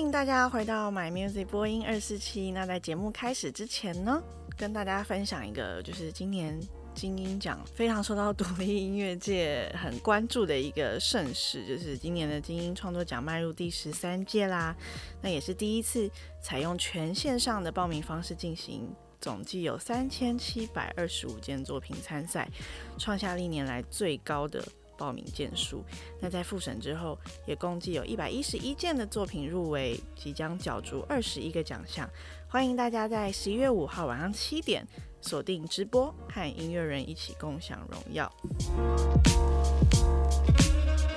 欢迎大家回到 My Music 播音二四七。那在节目开始之前呢，跟大家分享一个，就是今年金音奖非常受到独立音乐界很关注的一个盛事，就是今年的金音创作奖迈入第十三届啦。那也是第一次采用全线上的报名方式进行，总计有三千七百二十五件作品参赛，创下历年来最高的。报名件数，那在复审之后，也共计有一百一十一件的作品入围，即将角逐二十一个奖项。欢迎大家在十一月五号晚上七点锁定直播，和音乐人一起共享荣耀。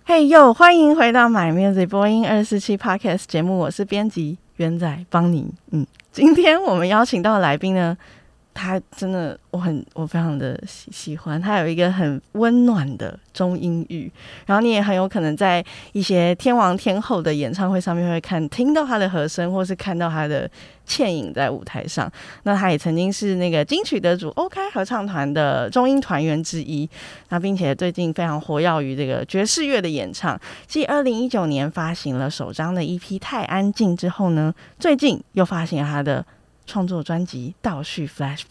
嘿呦，欢迎回到 My Music 播音二四七 Podcast 节目，我是编辑元仔邦妮。嗯，今天我们邀请到的来宾呢，他真的，我很我非常的喜喜欢，他有一个很温暖的中音域，然后你也很有可能在一些天王天后的演唱会上面会看听到他的和声，或是看到他的倩影在舞台上。那他也曾经是那个金曲得主 OK 合唱团的中音团员之一，那并且最近非常活跃于这个爵士乐的演唱。继二零一九年发行了首张的 EP《太安静》之后呢，最近又发行了他的。创作专辑《倒叙 Flashback》，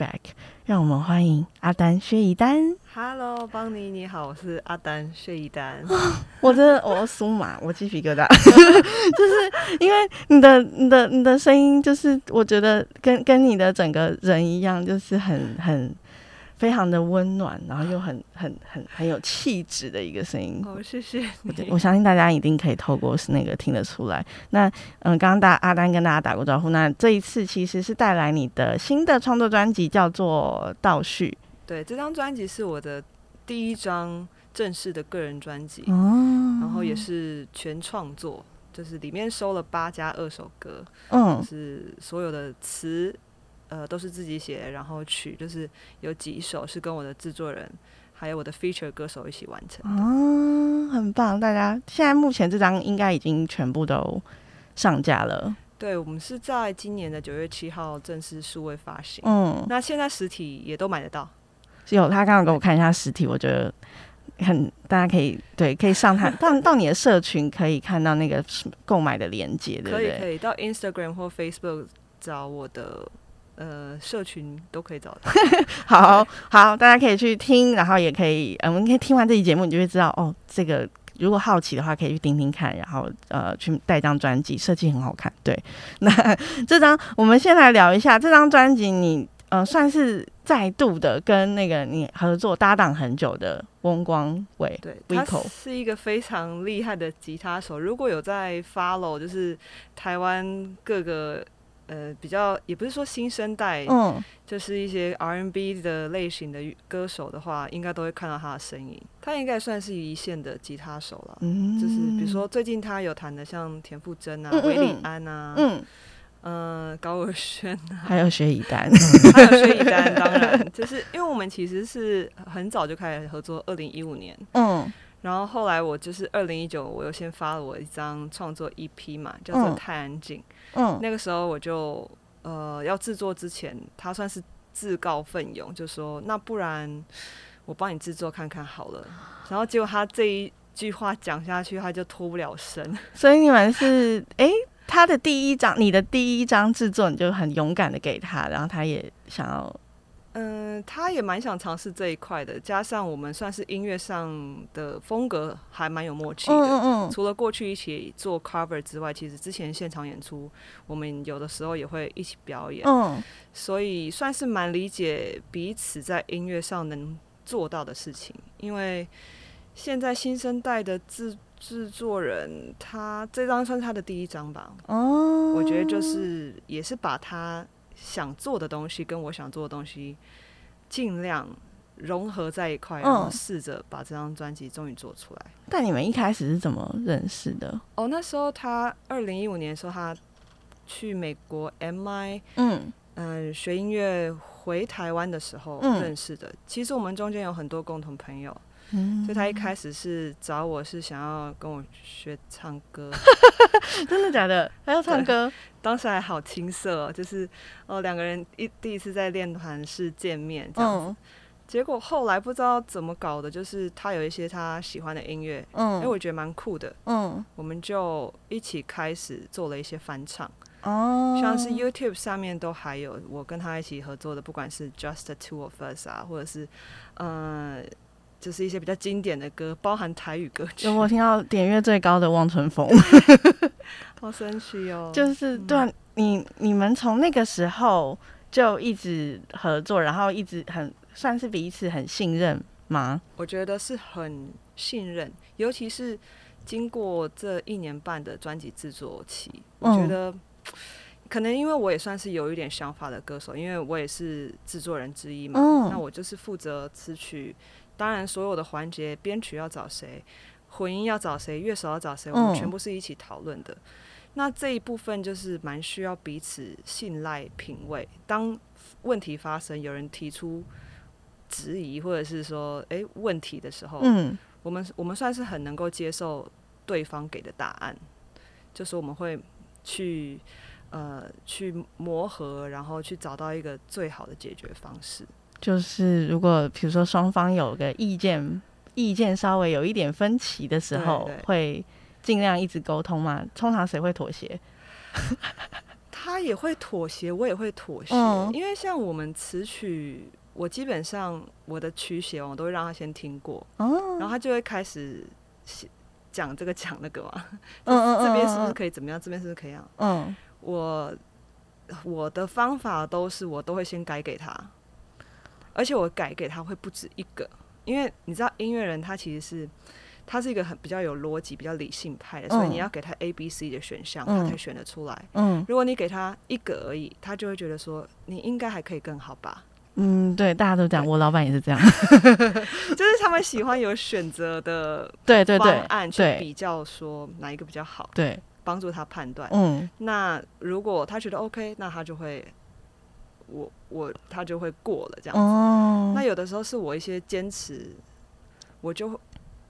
让我们欢迎阿丹薛逸丹。Hello，邦尼你好，我是阿丹薛逸丹。我真的，我苏麻，我鸡皮疙瘩，就是因为你的、你的、你的声音，就是我觉得跟跟你的整个人一样，就是很很。非常的温暖，然后又很很很很有气质的一个声音。哦，谢谢你。我相信大家一定可以透过是那个听得出来。那嗯，刚刚大阿丹跟大家打过招呼。那这一次其实是带来你的新的创作专辑，叫做《倒叙》。对，这张专辑是我的第一张正式的个人专辑，哦，然后也是全创作，就是里面收了八加二首歌，嗯，就是所有的词。呃，都是自己写，然后曲就是有几首是跟我的制作人，还有我的 feature 歌手一起完成。哦，很棒！大家现在目前这张应该已经全部都上架了。对，我们是在今年的九月七号正式数位发行。嗯，那现在实体也都买得到。有，他刚刚给我看一下实体，我觉得很，大家可以对，可以上他 到到你的社群可以看到那个购买的链接，对不对？可以，可以到 Instagram 或 Facebook 找我的。呃，社群都可以找到。好好，大家可以去听，然后也可以，呃，我们可以听完这期节目，你就会知道哦，这个如果好奇的话，可以去听听看，然后呃，去带张专辑，设计很好看。对，那这张我们先来聊一下这张专辑，你呃算是再度的跟那个你合作搭档很久的翁光伟，对，他是一个非常厉害的吉他手。如果有在 follow，就是台湾各个。呃，比较也不是说新生代，嗯，就是一些 R&B 的类型的歌手的话，应该都会看到他的身影。他应该算是一线的吉他手了，嗯，就是比如说最近他有弹的像田馥甄啊、韦礼安啊，嗯，呃，高尔宣啊，还有薛以丹，还有薛以丹，当然，就是因为我们其实是很早就开始合作，二零一五年，嗯。然后后来我就是二零一九，我又先发了我一张创作 EP 嘛，叫做《太安静》。嗯，那个时候我就呃要制作之前，他算是自告奋勇，就说那不然我帮你制作看看好了。然后结果他这一句话讲下去，他就脱不了身。所以你们是哎，他的第一张，你的第一张制作，你就很勇敢的给他，然后他也想要。嗯，他也蛮想尝试这一块的，加上我们算是音乐上的风格还蛮有默契的。嗯嗯。除了过去一起做 cover 之外，其实之前现场演出，我们有的时候也会一起表演。嗯。所以算是蛮理解彼此在音乐上能做到的事情。因为现在新生代的制制作人，他这张算是他的第一张吧。哦。我觉得就是也是把他。想做的东西跟我想做的东西尽量融合在一块，然后试着把这张专辑终于做出来。但你们一开始是怎么认识的？哦，那时候他二零一五年的时候，他去美国 MI，嗯嗯、呃，学音乐回台湾的时候认识的。其实我们中间有很多共同朋友。所以他一开始是找我是想要跟我学唱歌，真的假的？还要唱歌？当时还好青涩，就是哦两个人一第一次在练团室见面这样子，结果后来不知道怎么搞的，就是他有一些他喜欢的音乐，嗯，哎，我觉得蛮酷的，嗯，我们就一起开始做了一些翻唱，哦，像是 YouTube 上面都还有我跟他一起合作的，不管是 Just the Two of Us 啊，或者是，呃，就是一些比较经典的歌，包含台语歌曲。有我听到点阅最高的《望春风》，好神奇哦！就是对、嗯、你你们从那个时候就一直合作，然后一直很。算是彼此很信任吗？我觉得是很信任，尤其是经过这一年半的专辑制作期，嗯、我觉得可能因为我也算是有一点想法的歌手，因为我也是制作人之一嘛。嗯、那我就是负责词曲，当然所有的环节，编曲要找谁，混音要找谁，乐手要找谁，我们全部是一起讨论的。嗯、那这一部分就是蛮需要彼此信赖、品味。当问题发生，有人提出。质疑或者是说，哎、欸，问题的时候，嗯，我们我们算是很能够接受对方给的答案，就是我们会去呃去磨合，然后去找到一个最好的解决方式。就是如果比如说双方有个意见意见稍微有一点分歧的时候，对对对，会尽量一直沟通嘛？通常谁会妥协？他也会妥协，我也会妥协，嗯、因为像我们词曲。我基本上我的曲写完，我都会让他先听过，哦、然后他就会开始写讲这个讲那个嘛，这边是不是可以怎么样？这边是不是可以啊？嗯，我我的方法都是我都会先改给他，而且我改给他会不止一个，因为你知道音乐人他其实是他是一个很比较有逻辑、比较理性派的，所以你要给他 A、B、C 的选项，他才选得出来。嗯，如果你给他一个而已，他就会觉得说你应该还可以更好吧。嗯，对，大家都这样，我老板也是这样，就是他们喜欢有选择的对对对方案去比较，说哪一个比较好，对，帮助他判断。嗯，那如果他觉得 OK，那他就会，我我他就会过了这样子。哦，那有的时候是我一些坚持，我就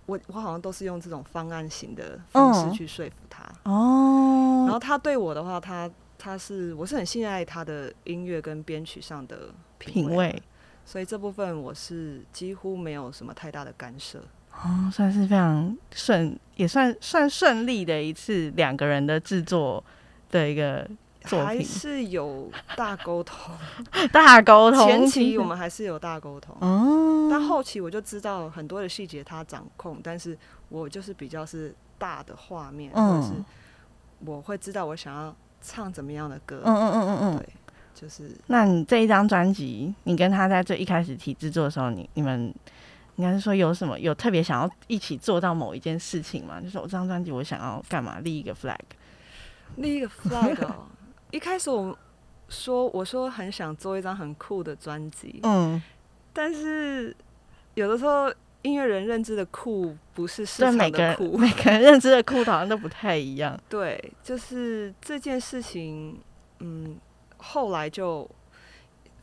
我我好像都是用这种方案型的方式去说服他。哦，然后他对我的话，他他是我是很信赖他的音乐跟编曲上的。品味，品味，所以这部分我是几乎没有什么太大的干涉。哦，算是非常顺，也算算顺利的一次两个人的制作的一个作品。还是有大沟通，大沟通。前期我们还是有大沟通，哦，但后期我就知道很多的细节他掌控，但是我就是比较是大的画面，嗯、或者是我会知道我想要唱怎么样的歌。嗯嗯嗯嗯嗯，对。就是，那你这一张专辑，你跟他在最一开始提制作的时候，你你们应该是说有什么有特别想要一起做到某一件事情吗？就是我这张专辑我想要干嘛？立一个 flag，立一个 flag 哦。一开始我说我说很想做一张很酷的专辑，嗯，但是有的时候音乐人认知的酷不是市场的酷，每个人认知的酷好像都不太一样。对，就是这件事情，嗯。后来就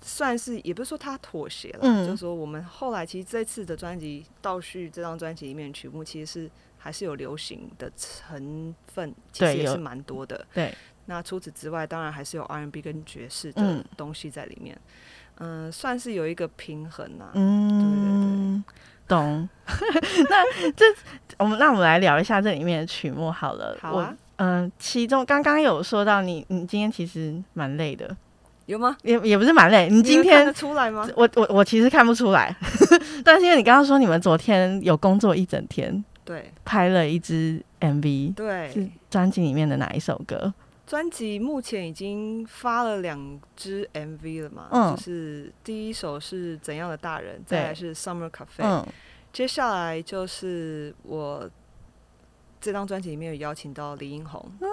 算是也不是说他妥协了，嗯、就是说我们后来其实这次的专辑《倒叙》这张专辑里面曲目其实是还是有流行的成分，其实也是蛮多的。对，那除此之外，当然还是有 R&B 跟爵士的东西在里面。嗯、呃，算是有一个平衡呐、啊。嗯，对对对，懂。那这我们那我们来聊一下这里面的曲目好了。好啊。嗯、呃，其中刚刚有说到你，你今天其实蛮累的，有吗？也也不是蛮累，你今天看得出来吗？我我我其实看不出来，但是因为你刚刚说你们昨天有工作一整天，对，拍了一支 MV，对，是专辑里面的哪一首歌？专辑目前已经发了两支 MV 了嘛？嗯，就是第一首是怎样的大人，再来是 Summer Cafe，嗯，接下来就是我。这张专辑里面有邀请到李英宏、啊、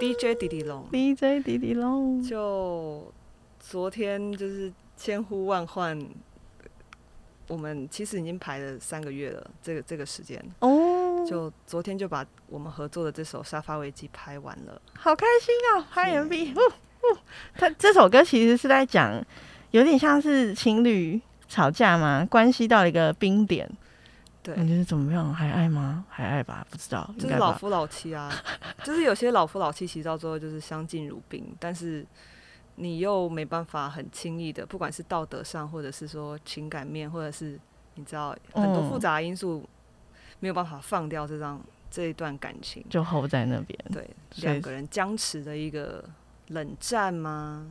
DJ 迪迪龙，DJ 迪迪龙。就昨天就是千呼万唤，我们其实已经排了三个月了，这个这个时间哦。就昨天就把我们合作的这首《沙发危机》拍完了，好开心哦！拍 MV，他这首歌其实是在讲，有点像是情侣吵架嘛，关系到一个冰点。对，你觉得怎么样？还爱吗？还爱吧？不知道，就是老夫老妻啊。就是有些老夫老妻，其实到最后就是相敬如宾。但是你又没办法很轻易的，不管是道德上，或者是说情感面，或者是你知道很多复杂因素，没有办法放掉这张这一段感情，就 hold 在那边。对，两个人僵持的一个冷战吗？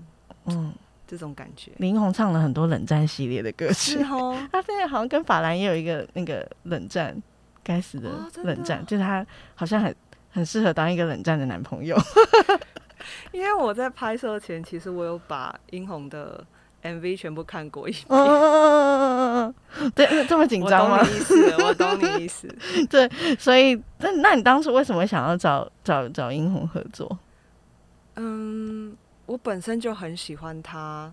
嗯，这种感觉。林红唱了很多冷战系列的歌曲，是哦。他现在好像跟法兰也有一个那个冷战，该死的冷战，就是他好像很很适合当一个冷战的男朋友。因为我在拍摄前，其实我有把殷红的 MV 全部看过一遍。嗯嗯嗯嗯，对，这么紧张吗？我懂你意思，我懂你意思。对，所以那那你当初为什么想要找找找英红合作？嗯，我本身就很喜欢他。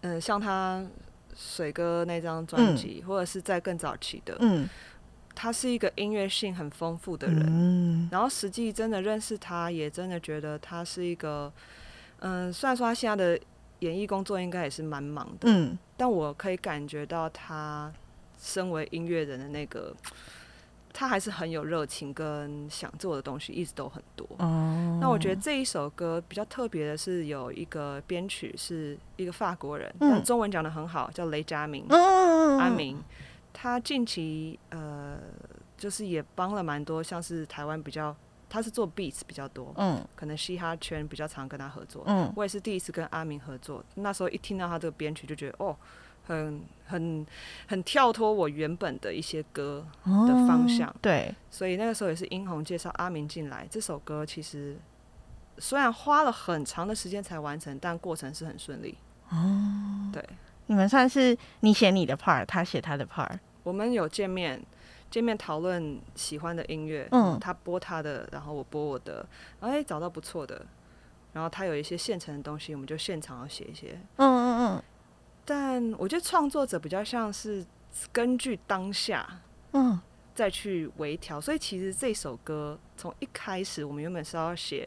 嗯，像他水哥那张专辑，嗯、或者是在更早期的，嗯。他是一个音乐性很丰富的人，嗯、然后实际真的认识他，也真的觉得他是一个，嗯，虽然说他现在的演艺工作应该也是蛮忙的，嗯，但我可以感觉到他身为音乐人的那个，他还是很有热情跟想做的东西一直都很多。哦，那我觉得这一首歌比较特别的是有一个编曲是一个法国人，嗯、但中文讲得很好，叫雷佳明，嗯、阿明。他近期呃，就是也帮了蛮多，像是台湾比较，他是做 beats 比较多，嗯，可能嘻哈圈比较常跟他合作，嗯，我也是第一次跟阿明合作，那时候一听到他这个编曲就觉得哦，很很很跳脱我原本的一些歌的方向，哦，对，所以那个时候也是英红介绍阿明进来，这首歌其实虽然花了很长的时间才完成，但过程是很顺利，哦，对，你们算是你写你的 part，他写他的 part。我们有见面，见面讨论喜欢的音乐，嗯，他播他的，然后我播我的，哎、欸，找到不错的，然后他有一些现成的东西，我们就现场要写一些，嗯嗯嗯。但我觉得创作者比较像是根据当下，嗯，再去微调。所以其实这首歌从一开始，我们原本是要写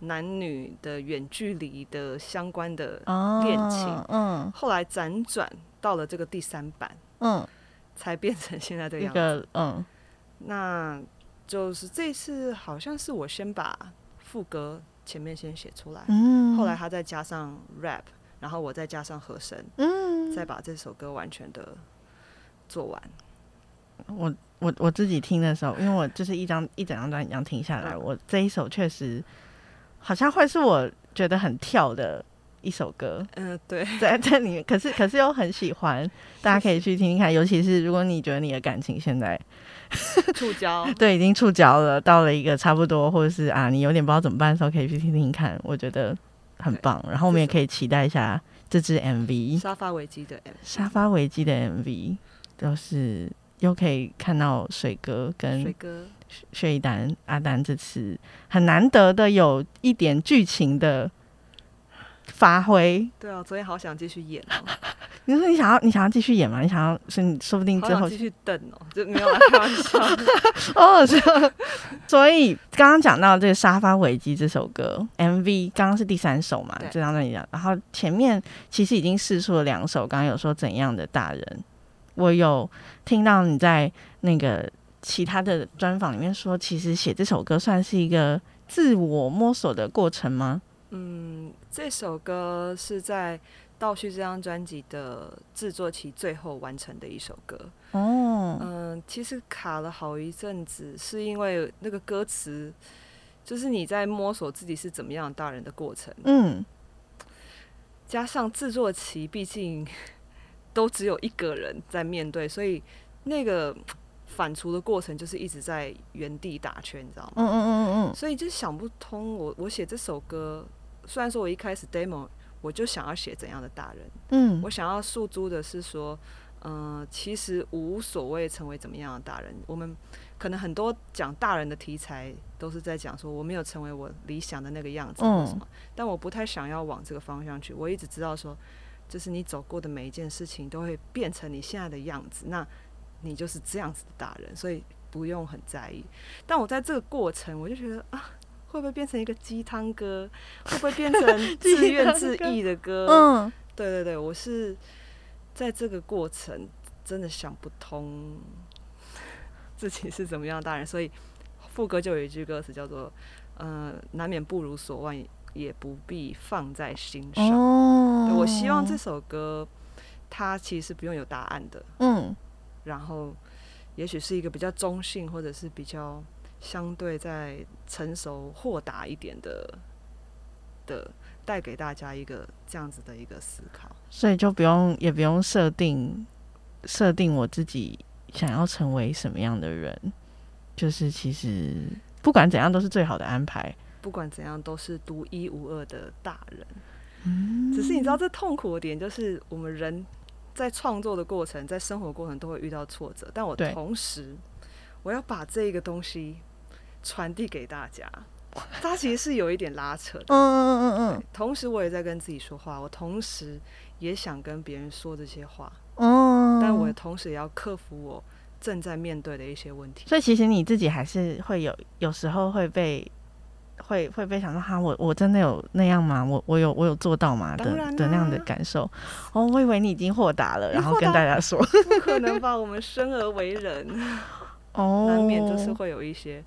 男女的远距离的相关的恋情，嗯，后来辗转到了这个第三版，嗯。才变成现在这样子，嗯，那就是这次好像是我先把副歌前面先写出来，嗯，后来他再加上 rap，然后我再加上和声，嗯，再把这首歌完全的做完。我我我自己听的时候，因为我就是一张一整张专辑这样听下来，我这一首确实好像会是我觉得很跳的。一首歌，嗯、呃，对，在在里面，可是可是又很喜欢，大家可以去听听看。尤其是如果你觉得你的感情现在 触礁，对，已经触礁了，到了一个差不多，或者是啊，你有点不知道怎么办的时候，可以去听听看，我觉得很棒。然后我们也可以期待一下这支 MV，沙发危机的 MV，沙发危机的 MV，就是又可以看到水哥跟水哥、薛一丹、阿丹这次很难得的有一点剧情的。发挥对啊，昨天好想继续演哦。你说你想要，你想要继续演吗？你想要，是你说不定之后继续等哦，就没有开玩笑。哦，是。所以刚刚讲到这个《沙发危机》这首歌 MV，刚刚是第三首嘛？这张专辑，然后前面其实已经试出了两首。刚刚有说怎样的大人，我有听到你在那个其他的专访里面说，其实写这首歌算是一个自我摸索的过程吗？嗯，这首歌是在《倒叙》这张专辑的制作期最后完成的一首歌。哦，嗯，其实卡了好一阵子，是因为那个歌词，就是你在摸索自己是怎么样的大人的过程。嗯，加上制作期，毕竟 都只有一个人在面对，所以那个反刍的过程就是一直在原地打圈，你知道吗？嗯嗯嗯嗯，所以就想不通我，我我写这首歌。虽然说我一开始 demo 我就想要写怎样的大人，嗯，我想要诉诸的是说，嗯、呃，其实无所谓成为怎么样的大人。我们可能很多讲大人的题材都是在讲说我没有成为我理想的那个样子，或什么，但我不太想要往这个方向去。我一直知道说，就是你走过的每一件事情都会变成你现在的样子，那你就是这样子的大人，所以不用很在意。但我在这个过程，我就觉得啊。会不会变成一个鸡汤歌？会不会变成自怨自艾的歌？嗯，对对对，我是在这个过程真的想不通 自己是怎么样的大人，所以副歌就有一句歌词叫做“呃，难免不如所望，也不必放在心上。哦，我希望这首歌，它其实不用有答案的。嗯，然后也许是一个比较中性，或者是比较相对在成熟豁达一点的的，带给大家一个这样子的一个思考。所以就不用也不用设定设定我自己想要成为什么样的人，就是其实。不管怎样都是最好的安排，不管怎样都是独一无二的大人。嗯，只是你知道，这痛苦的点就是我们人在创作的过程，在生活过程都会遇到挫折，但我同时我要把这个东西传递给大家，它其实是有一点拉扯的。嗯嗯嗯嗯。同时我也在跟自己说话，我同时也想跟别人说这些话。嗯，但我同时也要克服我。正在面对的一些问题，所以其实你自己还是会有有时候会被会会被想到哈，我我真的有那样吗？我我有我有做到吗？的的那样的感受。哦，我以为你已经豁达了，然后跟大家说，不可能吧？我们生而为人，哦，难免就是会有一些。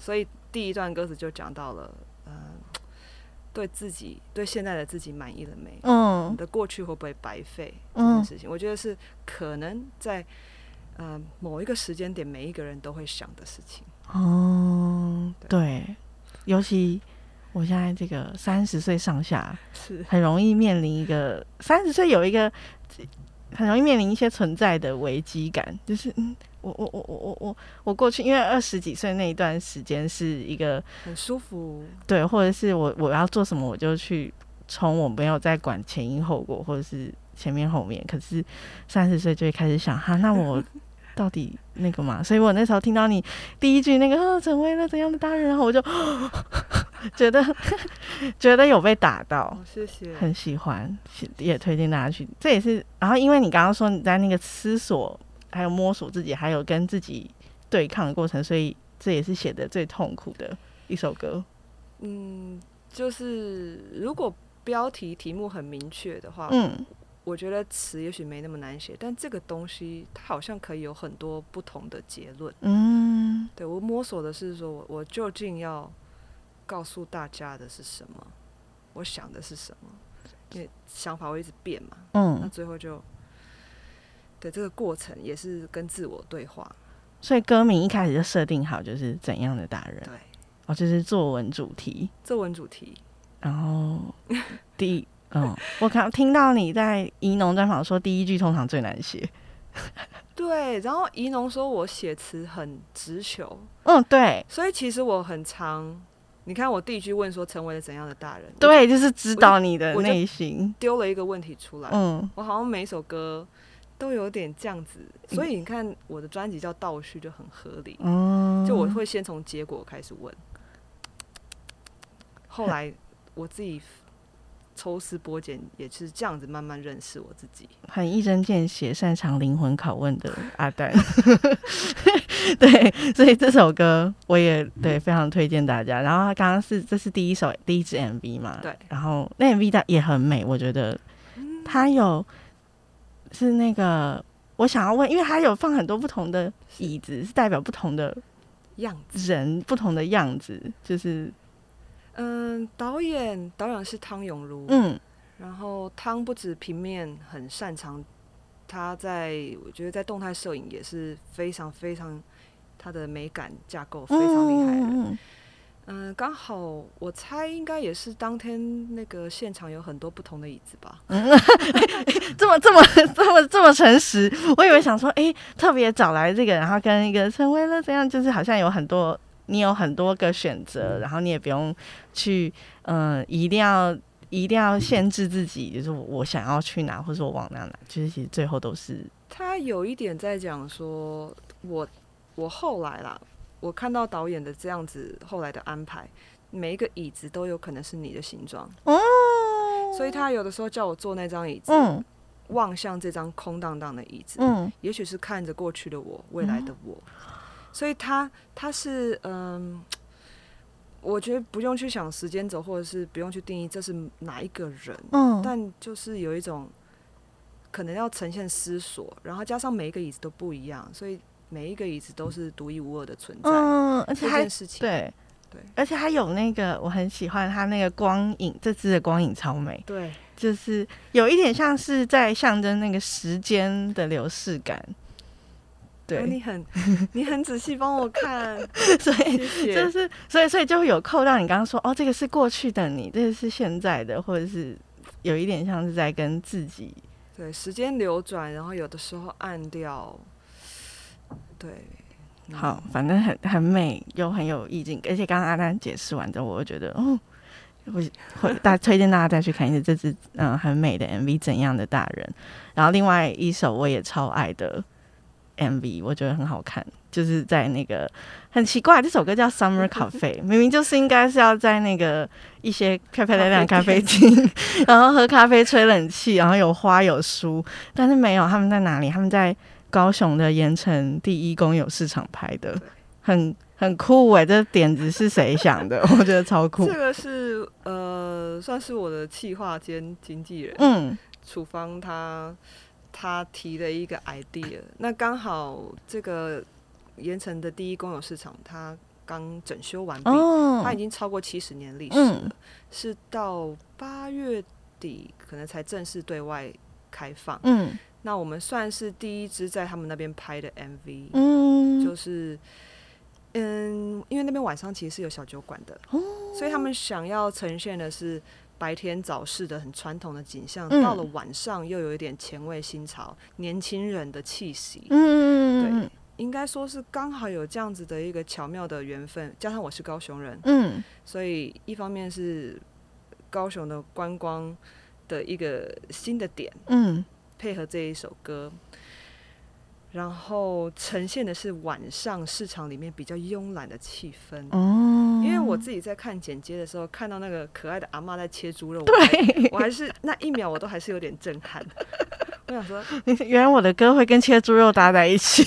所以第一段歌词就讲到了，嗯、呃，对自己对现在的自己满意了没？嗯，你的过去会不会白费？这件事情，我觉得是可能在。呃，某一个时间点，每一个人都会想的事情。哦，对，对，尤其我现在这个三十岁上下，是很容易面临一个三十岁有一个很容易面临一些存在的危机感，就是嗯，我我我我我我我过去因为二十几岁那一段时间是一个很舒服，对，或者是我我要做什么我就去冲，我没有在管前因后果或者是前面后面，可是三十岁就会开始想哈，那我。到底那个嘛，所以我那时候听到你第一句那个、哦、成为了怎样的大人，然后我就 觉得 觉得有被打到，哦、谢谢，很喜欢，也推荐大家去。这也是，然后因为你刚刚说你在那个思索，还有摸索自己，还有跟自己对抗的过程，所以这也是写的最痛苦的一首歌。嗯，就是如果标题题目很明确的话，嗯。我觉得词也许没那么难写，但这个东西它好像可以有很多不同的结论。嗯，对，我摸索的是说，我我究竟要告诉大家的是什么？我想的是什么？因为想法会一直变嘛。嗯，那最后就对这个过程也是跟自我对话。所以歌名一开始就设定好，就是怎样的达人？对，哦，就是作文主题。作文主题，然后 第一。嗯，我看听到你在怡农专访说，第一句通常最难写。对，然后怡农说我写词很直球。嗯，对。所以其实我很常，你看我第一句问说成为了怎样的大人？对，就是指导你的内心。丢了一个问题出来。嗯，我好像每一首歌都有点这样子，所以你看我的专辑叫倒叙就很合理。嗯，就我会先从结果开始问，后来我自己。抽丝剥茧，也是这样子慢慢认识我自己。很一针见血，擅长灵魂拷问的阿丹。对，所以这首歌我也对非常推荐大家。然后他刚刚是这是第一首第一支 MV 嘛？对。然后那 MV 的也很美，我觉得他有是那个我想要问，因为他有放很多不同的椅子，是，是代表不同的样子，人不同的样子，就是。嗯，导演导演是汤永如，嗯，然后汤不止平面很擅长，他在我觉得在动态摄影也是非常非常他的美感架构非常厉害的，嗯，嗯，刚好我猜应该也是当天那个现场有很多不同的椅子吧，嗯，这么这么这么这么诚实，我以为想说，哎，特别找来这个，然后跟一个成为了这样，就是好像有很多。你有很多个选择，然后你也不用去，嗯、呃，一定要一定要限制自己，就是我想要去哪，或者我往哪哪，其实其实最后都是。他有一点在讲说，我我后来啦，我看到导演的这样子后来的安排，每一个椅子都有可能是你的形状。哦，所以他有的时候叫我坐那张椅子，嗯、望向这张空荡荡的椅子，嗯，也许是看着过去的我，未来的我。嗯所以他他是嗯，我觉得不用去想时间轴，或者是不用去定义这是哪一个人，嗯，但就是有一种可能要呈现思索，然后加上每一个椅子都不一样，所以每一个椅子都是独一无二的存在，嗯，而且还对，对，而且它有那个我很喜欢它那个光影，这支的光影超美。对，就是有一点像是在象征那个时间的流逝感。对，哦、你很你很仔细帮我看，所以就是所以所以就会有扣到你刚刚说哦，这个是过去的你，这个是现在的，或者是有一点像是在跟自己对时间流转，然后有的时候暗掉。对，嗯、好，反正很很美又很有意境，而且刚刚阿丹解释完之后，我就觉得哦，我会大推荐大家再去看一次这支嗯很美的 MV《怎样的大人》，然后另外一首我也超爱的。MV 我觉得很好看，就是在那个很奇怪，这首歌叫 Summer Cafe，明明就是应该是要在那个一些漂漂亮亮咖啡厅，然后喝咖啡、吹冷气，然后有花有书，但是没有。他们在哪里？他们在高雄的盐城第一公有市场拍的，很很酷哎！这点子是谁想的？我觉得超酷。这个是呃，算是我的企划兼经纪人，嗯，处方他。他提了一个 idea，那刚好这个盐城的第一公有市场，它刚整修完毕，哦、它已经超过七十年历史了，嗯、是到八月底可能才正式对外开放。嗯，那我们算是第一支在他们那边拍的 MV，嗯，就是嗯，因为那边晚上其实是有小酒馆的，哦、所以他们想要呈现的是。白天早市的很传统的景象，嗯、到了晚上又有一点前卫新潮、年轻人的气息。嗯，对，应该说是刚好有这样子的一个巧妙的缘分，加上我是高雄人，嗯，所以一方面是高雄的观光的一个新的点，嗯，配合这一首歌。然后呈现的是晚上市场里面比较慵懒的气氛。哦，我自己在看剪接的时候，看到那个可爱的阿妈在切猪肉，对，我还是那一秒我都还是有点震撼。我想说，原来我的歌会跟切猪肉搭在一起，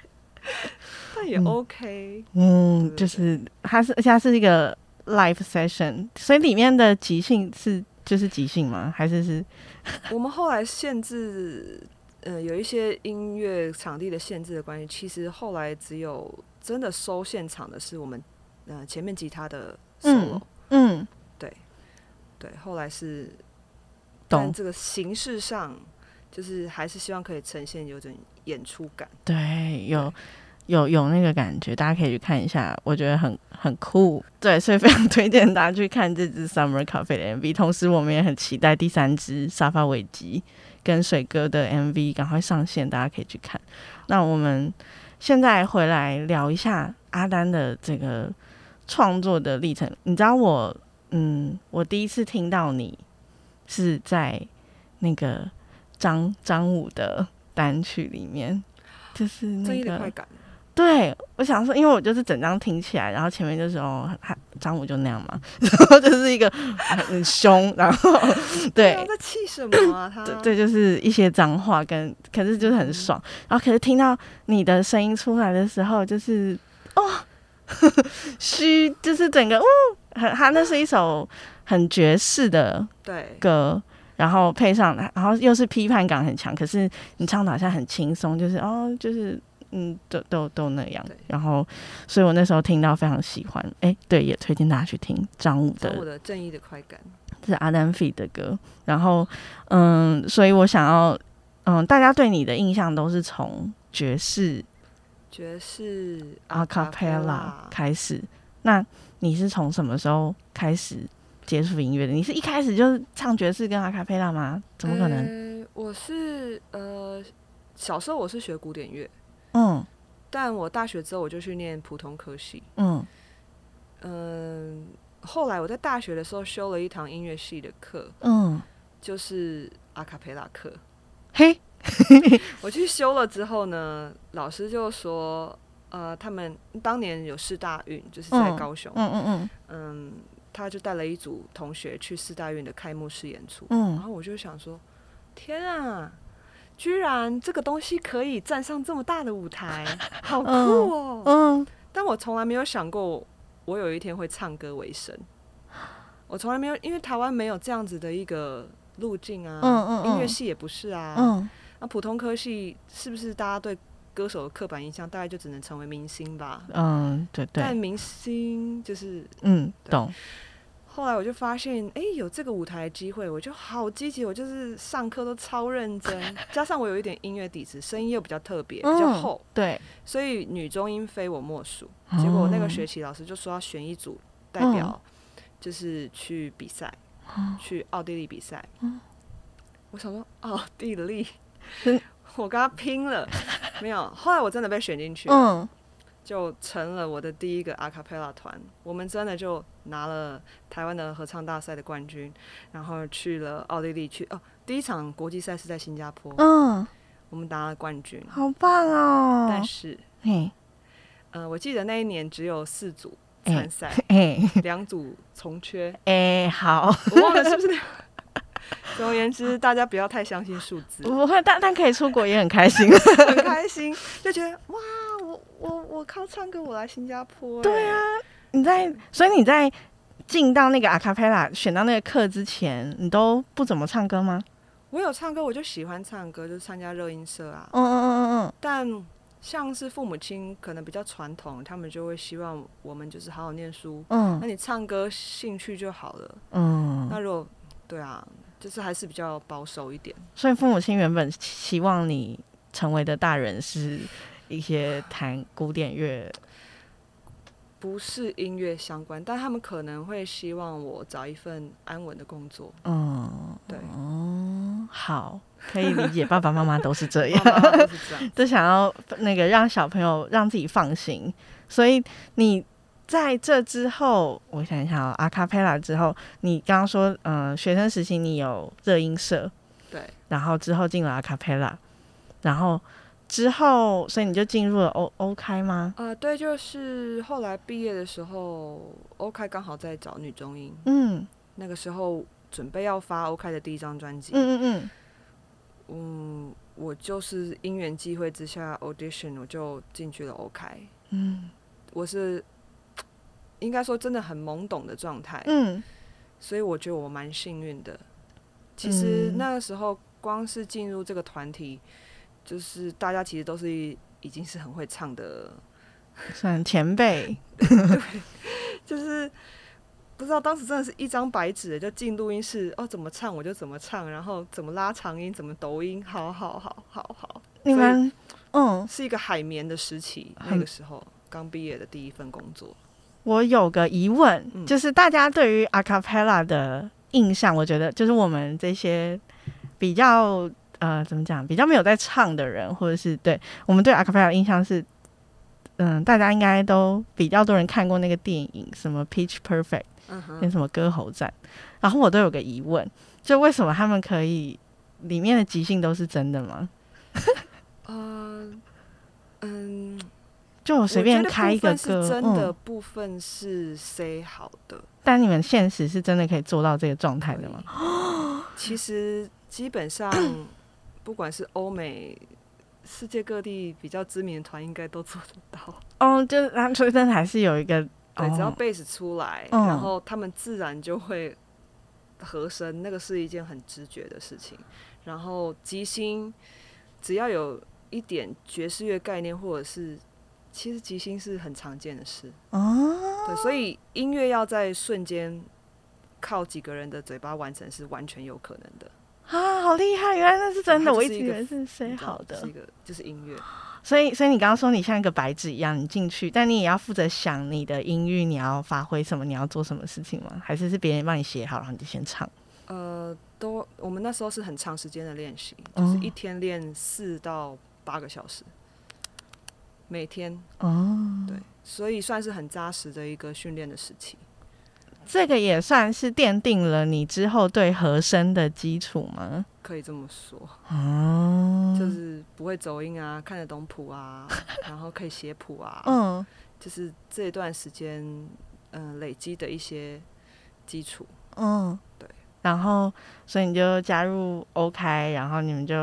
那也 OK。嗯，就是它是，而且它是一个 live session，所以里面的即兴是就是即兴吗？还是是？我们后来限制。呃，有一些音乐场地的限制的关系，其实后来只有真的收现场的是我们呃前面吉他的 solo，嗯，嗯对对，后来是，懂。但这个形式上就是还是希望可以呈现有种演出感，对，有有有那个感觉，大家可以去看一下，我觉得很很酷，对，所以非常推荐大家去看这支 Summer Cafe 的 MV，同时我们也很期待第三支沙发尾集。跟水哥的 MV 赶快上线，大家可以去看。那我们现在回来聊一下阿丹的这个创作的历程。你知道我，嗯，我第一次听到你是在那个张张武的单曲里面，就是那个。对，我想说，因为我就是整张听起来，然后前面就是哦，张武就那样嘛，然 后就是一个很凶，然后对，他在气什么啊？他对，就是一些脏话跟，可是就是很爽。嗯、然后可是听到你的声音出来的时候，就是哦，虚，就是整个哦，很他那是一首很爵士的 歌，对然后配上，然后又是批判感很强，可是你唱的好像很轻松，就是哦，就是。嗯，都都都那样。然后，所以我那时候听到非常喜欢。哎，对，也推荐大家去听张武的《正义的快感》，是阿丹 feat 的歌。然后，嗯，所以我想要，嗯，大家对你的印象都是从爵士、爵士阿卡贝拉开始。那你是从什么时候开始接触音乐的？你是一开始就是唱爵士跟阿卡贝拉吗？怎么可能？呃、我是呃，小时候我是学古典乐。嗯，但我大学之后我就去念普通科系。嗯嗯，后来我在大学的时候修了一堂音乐系的课，嗯，就是阿卡贝拉课。嘿，我去修了之后呢，老师就说，呃，他们当年有四大运，就是在高雄，嗯嗯嗯，嗯，他就带了一组同学去四大运的开幕式演出，嗯，然后我就想说，天啊！居然这个东西可以站上这么大的舞台，好酷哦！嗯，嗯，但我从来没有想过，我有一天会唱歌为生。我从来没有，因为台湾没有这样子的一个路径啊。嗯嗯，嗯音乐系也不是啊。嗯，那普通科系是不是大家对歌手的刻板印象，大概就只能成为明星吧。嗯，对对。但明星就是嗯，懂。后来我就发现，哎、欸，有这个舞台机会，我就好积极，我就是上课都超认真，加上我有一点音乐底子，声音又比较特别，比较厚，嗯、对，所以女中音非我莫属。结果那个学期老师就说要选一组代表，就是去比赛，嗯、去奥地利比赛。嗯、我想说奥地利，嗯、我跟他拼了，没有。后来我真的被选进去。嗯就成了我的第一个阿卡贝拉团，我们真的就拿了台湾的合唱大赛的冠军，然后去了奥地利去哦，第一场国际赛是在新加坡，嗯，我们拿了冠军，好棒哦！但是，嘿，呃，我记得那一年只有四组参赛，两组从缺，哎，好，我忘了是不是？总而言之，大家不要太相信数字，不会，但但可以出国也很开心，很开心，就觉得哇。我我我靠唱歌，我来新加坡。对啊，你在，所以你在进到那个阿卡贝拉选到那个课之前，你都不怎么唱歌吗？我有唱歌，我就喜欢唱歌，就是参加热音社啊。嗯嗯嗯嗯嗯。但像是父母亲可能比较传统，他们就会希望我们就是好好念书。嗯。那你唱歌兴趣就好了。嗯。那如果对啊，就是还是比较保守一点。所以父母亲原本希望你成为的大人是。一些弹古典乐，不是音乐相关，但他们可能会希望我找一份安稳的工作。嗯，对，哦，好，可以理解，爸爸妈妈都是这样，妈妈都是这样，都想要那个让小朋友让自己放心。所以你在这之后，我想一下哦，阿卡贝拉之后，你刚刚说，嗯、呃，学生时期你有热音社，对，然后之后进了阿卡贝拉，然后。之后，所以你就进入了 O O 开吗？啊、呃，对，就是后来毕业的时候，O 开刚好在找女中音。嗯，那个时候准备要发 O 开的第一张专辑。嗯嗯嗯。嗯，我就是因缘际会之下 audition，我就进去了 O 开。嗯，我是应该说真的很懵懂的状态。嗯，所以我觉得我蛮幸运的。其实那个时候光是进入这个团体。就是大家其实都是已经是很会唱的，算前辈。对，就是不知道当时真的是一张白纸，就进录音室哦，怎么唱我就怎么唱，然后怎么拉长音，怎么抖音，好好好好好。你们嗯，是一个海绵的时期，那个时候刚毕业的第一份工作。我有个疑问，嗯、就是大家对于 acapella 的印象，我觉得就是我们这些比较。呃，怎么讲？比较没有在唱的人，或者是对我们对阿卡贝拉的印象是，嗯、呃，大家应该都比较多人看过那个电影，什么《Pitch Perfect》，嗯哼，跟什么《歌喉战》。然后我都有个疑问，就为什么他们可以里面的即兴都是真的吗？呃，嗯，就我随便开一个歌，是真的部分是 say 好的，嗯、但你们现实是真的可以做到这个状态的吗？其实基本上。不管是欧美、世界各地比较知名的团，应该都做得到。哦，就是他们吹声还是有一个，对，只要贝斯出来，哦、然后他们自然就会和声，那个是一件很直觉的事情。然后即兴，只要有一点爵士乐概念，或者是其实即兴是很常见的事。哦，对，所以音乐要在瞬间靠几个人的嘴巴完成，是完全有可能的。啊，好厉害！原来那是真的，我一直以为是谁好的。是一个，就是音乐。所以，所以你刚刚说你像一个白纸一样，你进去，但你也要负责想你的音域，你要发挥什么，你要做什么事情吗？还是是别人帮你写好，然后你就先唱？呃，都，我们那时候是很长时间的练习，就是一天练四到八个小时，每天。哦，对，所以算是很扎实的一个训练的时期。这个也算是奠定了你之后对和声的基础吗？可以这么说，哦，就是不会走音啊，看得懂谱啊，然后可以写谱啊，嗯，就是这段时间，嗯、呃，累积的一些基础，嗯，对，然后所以你就加入 OK，然后你们就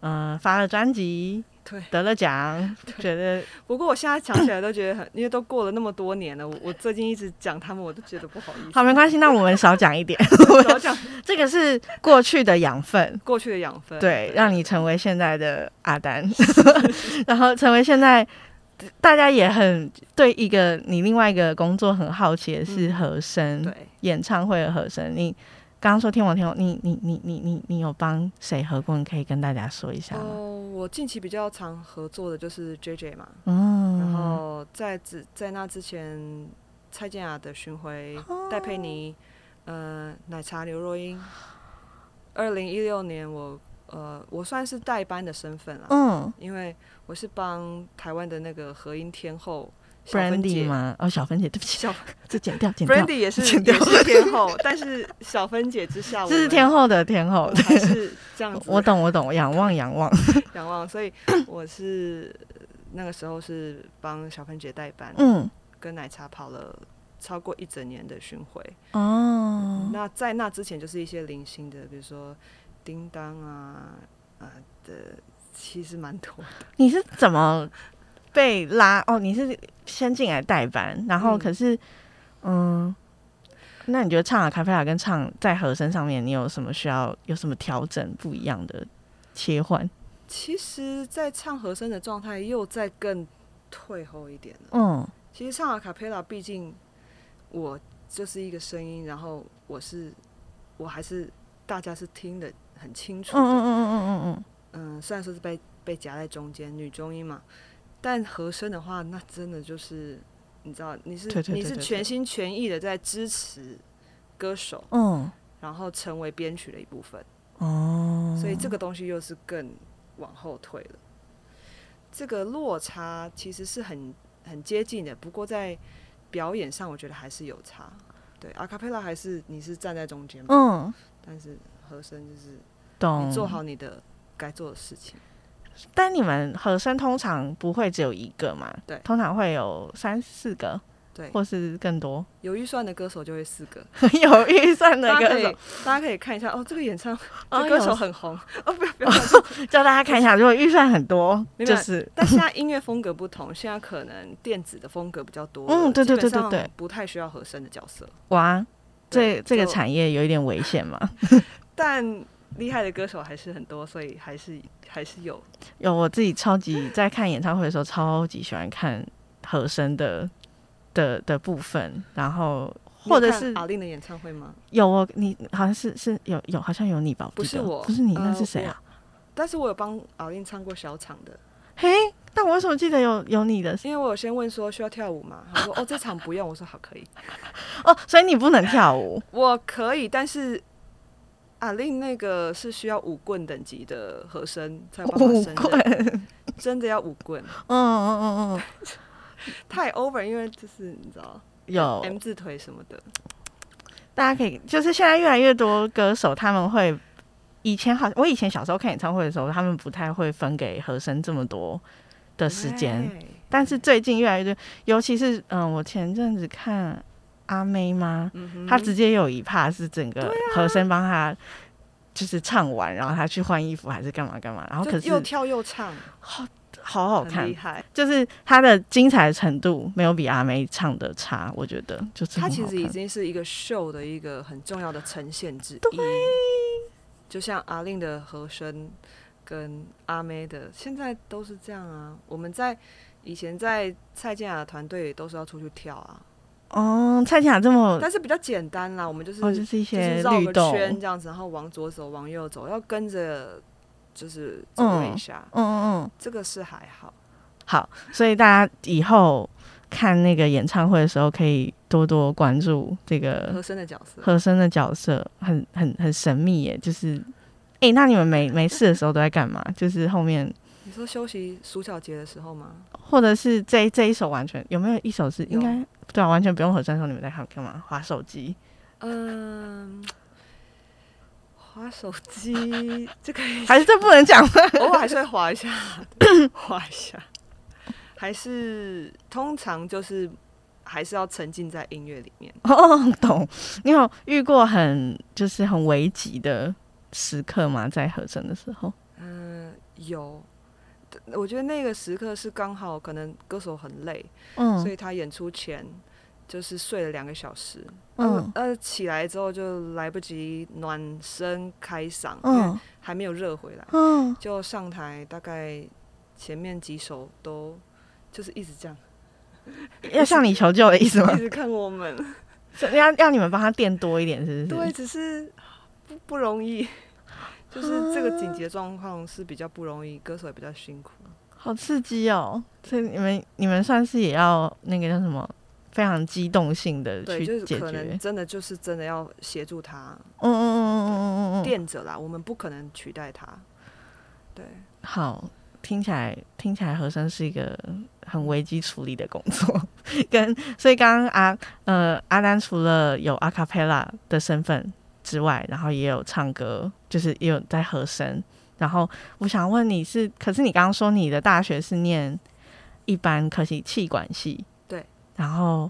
嗯、呃，发了专辑，对，得了奖，觉得。不过我现在想起来都觉得很，因为都过了那么多年了，我我最近一直讲他们，我都觉得不好意思。好，没关系，那我们少讲一点。少讲，这个是过去的养分，过去的养分，对，对，让你成为现在的阿丹，然后成为现在。大家也很对一个你另外一个工作很好奇的是和声，对演唱会的和声。你刚刚说天王天王，你你你你你你有帮谁合过？你可以跟大家说一下吗？哦，我近期比较常合作的就是 JJ 嘛，嗯，然后在之在那之前，蔡健雅的巡回，戴佩妮，呃，奶茶刘若英。二零一六年我。呃，我算是代班的身份了，嗯，因为我是帮台湾的那个和音天后小芬姐吗？哦，小芬姐，对不起，小 这剪掉，剪掉。Brandy 也是 也是天后，但是小芬姐之下，这是天后的天后，还是这样子。我懂，我懂，仰望，仰望，仰望。所以 我是那个时候是帮小芬姐代班，嗯，跟奶茶跑了超过一整年的巡回。哦，那在那之前就是一些零星的，比如说。叮当啊，呃的，其实蛮多的。你是怎么被拉？哦，你是先进来代班，然后可是，嗯，嗯，那你觉得唱阿卡佩拉跟唱在和声上面，你有什么需要有什么调整不一样的切换？其实，在唱和声的状态又再更退后一点了。嗯，其实唱阿卡佩拉，毕竟我就是一个声音，然后我是我还是大家是听的。很清楚，嗯嗯嗯嗯嗯嗯嗯，嗯，虽然说是被被夹在中间，女中音嘛，但和声的话，那真的就是，你知道，你是你是全心全意的在支持歌手，嗯，然后成为编曲的一部分，哦，所以这个东西又是更往后退了，这个落差其实是很很接近的，不过在表演上，我觉得还是有差，对，阿卡贝拉还是你是站在中间，嗯，但是和声就是。懂，你做好你的该做的事情。但你们和声通常不会只有一个嘛？对，通常会有三四个，对，或是更多。有预算的歌手就会四个，有预算的歌手，大家可以看一下哦。这个演唱，这歌手很红哦，不要不要，叫大家看一下。如果预算很多，就是。但现在音乐风格不同，现在可能电子的风格比较多。嗯，对对对对对，不太需要和声的角色。哇，这这个产业有一点危险嘛？但。厉害的歌手还是很多，所以还是还是有有。我自己超级在看演唱会的时候，超级喜欢看和声的的的部分，然后或者是阿令的演唱会吗？有哦，你好像是是有有好像有你吧？不是我，不是你，那是谁啊？但是我有帮阿令唱过小场的。嘿，但我为什么记得有有你的？因为我有先问说需要跳舞吗？他说哦，这场不用。我说好，可以。哦，所以你不能跳舞？我可以，但是。阿令那个是需要五棍等级的和声才有办法升的，真的要五棍。嗯嗯嗯嗯，太 over，因为就是你知道有 M 字腿什么的。大家可以就是现在越来越多歌手他们会，以前好，我以前小时候看演唱会的时候，他们不太会分给和声这么多的时间，但是最近越来越多，尤其是嗯、呃，我前阵子看。阿妹吗？嗯、他直接有一 part 是整个和声帮她就是唱完，啊、然后她去换衣服还是干嘛干嘛，然后可是又跳又唱，好好好看，厉害！就是她的精彩程度没有比阿妹唱的差，我觉得就是他其实已经是一个秀的一个很重要的呈现之一。对，就像阿令的和声跟阿妹的现在都是这样啊。我们在以前在蔡健雅的团队都是要出去跳啊。哦，蔡健雅这么，但是比较简单啦。我们就是、哦、就是一些绕个圈这样子，然后往左走，往右走，要跟着就是走一下。嗯嗯嗯，这个是还好。好，所以大家以后看那个演唱会的时候，可以多多关注这个和声的角色。和声的角色很很很神秘耶，就是，哎、欸，那你们没没事的时候都在干嘛？就是后面你说休息数小节的时候吗？或者是这这一首完全有没有一首是应该？对啊，完全不用合声的时候，你们在看干嘛？划手机？嗯，划手机这个还是这不能讲吗？偶尔还是会划一下，划一下。还是通常就是还是要沉浸在音乐里面。哦，懂。你有遇过很就是很危急的时刻吗？在合成的时候？嗯，有，我觉得那个时刻是刚好可能歌手很累，嗯，所以他演出前就是睡了两个小时，嗯，呃，起来之后就来不及暖身开嗓，嗯，还没有热回来，嗯，就上台，大概前面几首都就是一直这样，要向你求救的意思吗？一直看我们，要要你们帮他垫多一点，是不是？对，只是不不容易。就是这个紧急的状况是比较不容易，歌手也比较辛苦，好刺激哦！所以你们你们算是也要那个叫什么，非常机动性的去解决，就是可能真的就是真的要协助他，嗯嗯嗯嗯嗯嗯嗯，垫着啦，我们不可能取代他。对，好，听起来听起来和声是一个很危机处理的工作，跟所以刚刚阿呃阿丹除了有阿卡贝拉的身份。之外，然后也有唱歌，就是也有在和声。然后我想问你是，可是你刚刚说你的大学是念一般可惜气管系，对。然后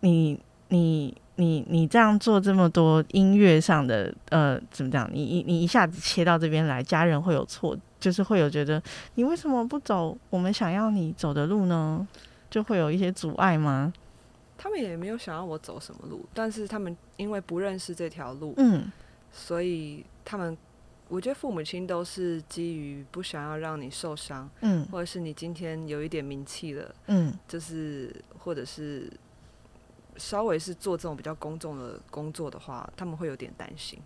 你你你你这样做这么多音乐上的呃，怎么讲？你你你一下子切到这边来，家人会有错，就是会有觉得你为什么不走我们想要你走的路呢？就会有一些阻碍吗？他们也没有想要我走什么路，但是他们因为不认识这条路，嗯，所以他们，我觉得父母亲都是基于不想要让你受伤，嗯，或者是你今天有一点名气了，嗯，就是或者是稍微是做这种比较公众的工作的话，他们会有点担心。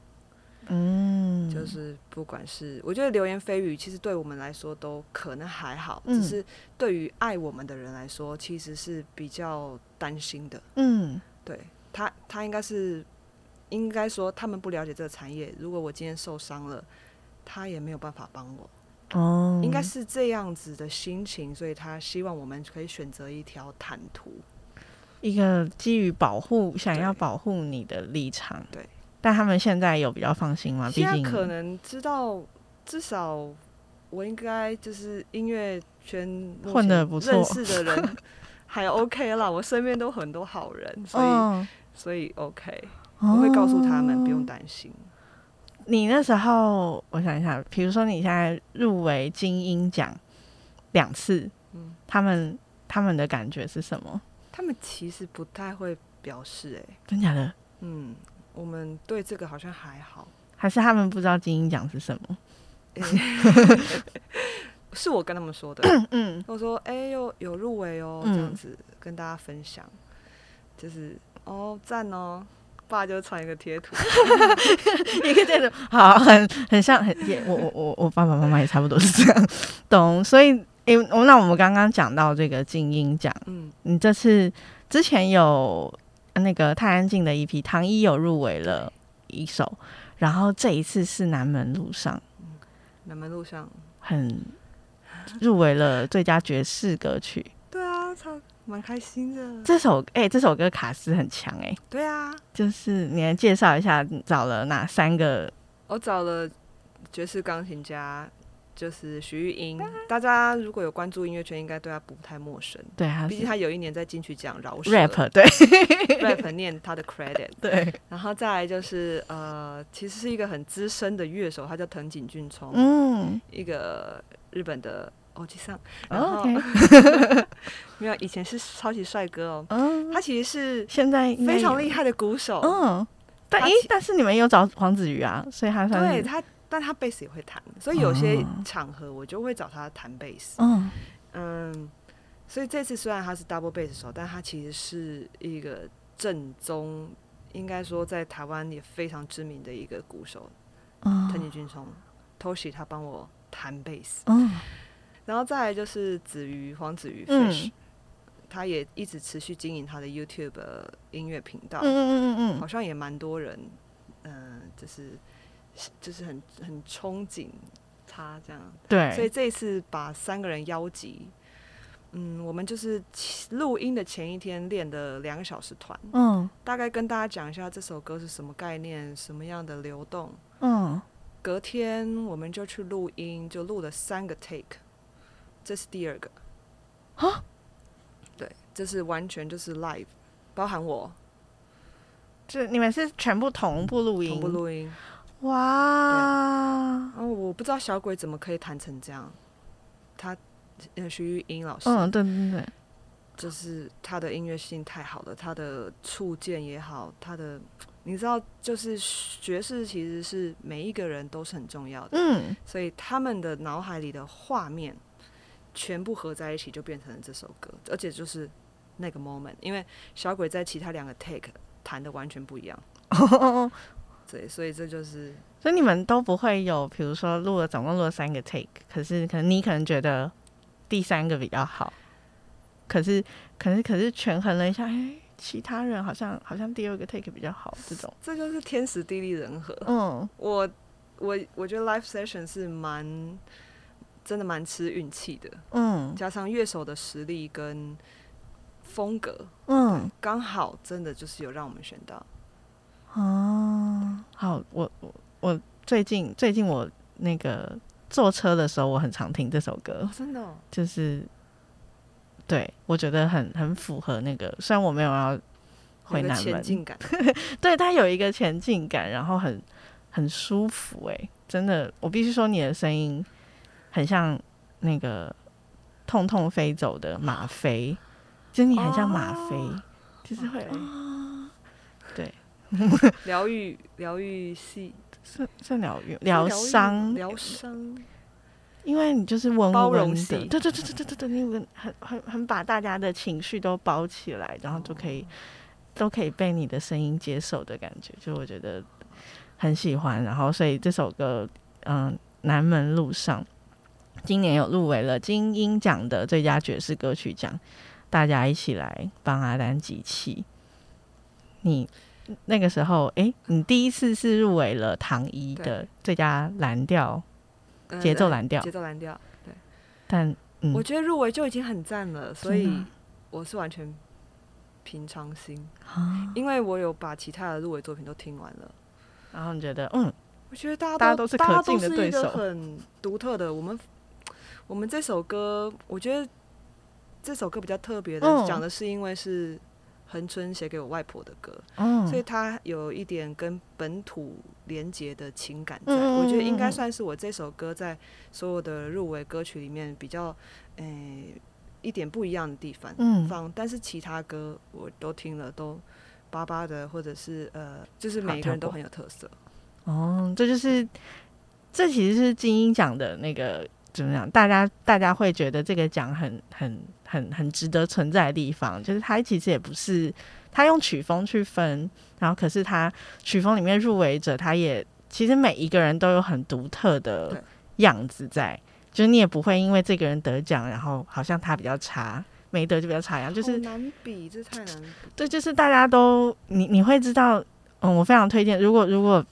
嗯，就是不管是我觉得流言蜚语，其实对我们来说都可能还好，嗯、只是对于爱我们的人来说，其实是比较担心的。嗯，对他，他应该是应该说他们不了解这个产业。如果我今天受伤了，他也没有办法帮我。哦，应该是这样子的心情，所以他希望我们可以选择一条坦途，一个基于保护，想要保护你的立场。对。但他们现在有比较放心吗？毕竟可能知道，至少我应该就是音乐圈混的不错，认识的人 还 OK 啦。我身边都很多好人，所以、哦、所以 OK，我会告诉他们、哦、不用担心。你那时候，我想一下，比如说你现在入围金鹰奖两次，嗯，他们他们的感觉是什么？他们其实不太会表示、欸，哎，真假的？嗯。我们对这个好像还好，还是他们不知道金鹰奖是什么？是我跟他们说的。嗯，我说哎、欸，有有入围哦，这样子跟大家分享，就是哦赞哦，爸就传一个贴图，一个贴图，好，很很像，很也，我我我我爸爸妈妈也差不多是这样，懂。所以，哎、欸，那我们刚刚讲到这个金音奖，嗯，你这次之前有。那个太安静的一批，唐一有入围了一首，然后这一次是南门路上，南门路上很入围了最佳爵士歌曲。对啊，超蛮开心的。这首哎、欸，这首歌卡斯很强哎。对啊，就是你来介绍一下，找了哪三个？我找了爵士钢琴家。就是徐玉英，大家如果有关注音乐圈，应该对他不太陌生。对啊，毕竟他有一年在金曲奖饶舌 rap，对 rap 念他的 credit。对，然后再来就是呃，其实是一个很资深的乐手，他叫藤井俊聪，嗯，一个日本的欧吉桑。然后、没有，以前是超级帅哥哦。嗯，他其实是现在非常厉害的鼓手。嗯，但咦，但是你们有找黄子瑜啊，所以他算对他。但他贝斯也会弹，所以有些场合我就会找他弹贝斯。嗯嗯，所以这次虽然他是 double bass 手，但他其实是一个正宗，应该说在台湾也非常知名的一个鼓手。嗯，藤井俊聪，Toshi 他帮我弹贝斯。嗯，然后再来就是子瑜黄子瑜 Fish，他也一直持续经营他的 YouTube 音乐频道。嗯嗯嗯嗯，好像也蛮多人，嗯，就是。就是很很憧憬他这样，对，所以这一次把三个人邀集，嗯，我们就是录音的前一天练的两个小时团，嗯，大概跟大家讲一下这首歌是什么概念，什么样的流动，嗯，隔天我们就去录音，就录了三个 take，这是第二个，啊，对，这是完全就是 live，包含我，就你们是全部同步录音，同步录音。哇！然后我不知道小鬼怎么可以弹成这样。他呃，徐玉英老师，嗯，对对对，就是他的音乐性太好了，他的触键也好，他的你知道，就是爵士其实是每一个人都是很重要的，嗯，所以他们的脑海里的画面全部合在一起，就变成了这首歌，而且就是那个 moment，因为小鬼在其他两个 take 弹的完全不一样，对，所以这就是。所以你们都不会有，比如说录了总共录了三个 take，可是可能你可能觉得第三个比较好，可是可是可是权衡了一下，哎、欸，其他人好像好像第二个 take 比较好，这种这就是天时地利人和。嗯，我我我觉得 live session 是蛮真的蛮吃运气的，嗯，加上乐手的实力跟风格，嗯，刚好真的就是有让我们选到。哦、嗯，好，我我。我最近最近我那个坐车的时候，我很常听这首歌，哦、真的、哦，就是对我觉得很很符合那个，虽然我没有要回南门，前进感，对它有一个前进感，然后很很舒服、欸，哎，真的，我必须说你的声音很像那个痛痛飞走的吗啡，就是你很像吗啡，哦、就是会啊、疗愈疗愈系。算算疗愈疗伤疗伤，因为你就是温包容的，对对对对对对对，你很很很把大家的情绪都包起来，然后就可以、哦、都可以被你的声音接受的感觉，就我觉得很喜欢。然后所以这首歌，嗯、呃，南门路上今年有入围了金音奖的最佳爵士歌曲奖，大家一起来帮阿丹集气，你。那个时候，哎、欸，你第一次是入围了唐一的最佳蓝调节奏蓝调，节奏蓝调，对。但、嗯、我觉得入围就已经很赞了，所以我是完全平常心，因为我有把其他的入围作品都听完了。然后你觉得，嗯，我觉得大家都大家都是可敬的对手，很独特的。我们我们这首歌，我觉得这首歌比较特别的，讲、嗯、的是因为是。恒春写给我外婆的歌，嗯，所以它有一点跟本土连结的情感在，嗯，我觉得应该算是我这首歌在所有的入围歌曲里面比较，诶、欸，一点不一样的地方，嗯，放，但是其他歌我都听了，都巴巴的，或者是呃，就是每一个人都很有特色。哦，这就是，这其实是金音奖的那个。怎么讲？大家大家会觉得这个奖很很很很值得存在的地方，就是它其实也不是它用曲风去分，然后可是它曲风里面入围者，他也其实每一个人都有很独特的样子在，就是你也不会因为这个人得奖，然后好像他比较差，没得就比较差一样，就是难比，这太难比。对，就是大家都你你会知道，嗯，我非常推荐，如果如果。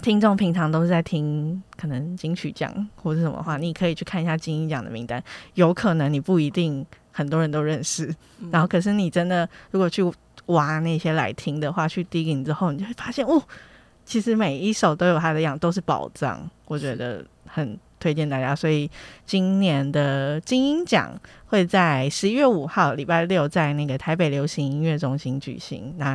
听众平常都是在听可能金曲奖或者什么的话，你可以去看一下金音奖的名单，有可能你不一定很多人都认识，嗯、然后可是你真的如果去挖那些来听的话，去 digging 之后，你就会发现哦，其实每一首都有它的样，都是宝藏，我觉得很推荐大家。所以今年的金音奖会在十一月五号礼拜六在那个台北流行音乐中心举行，那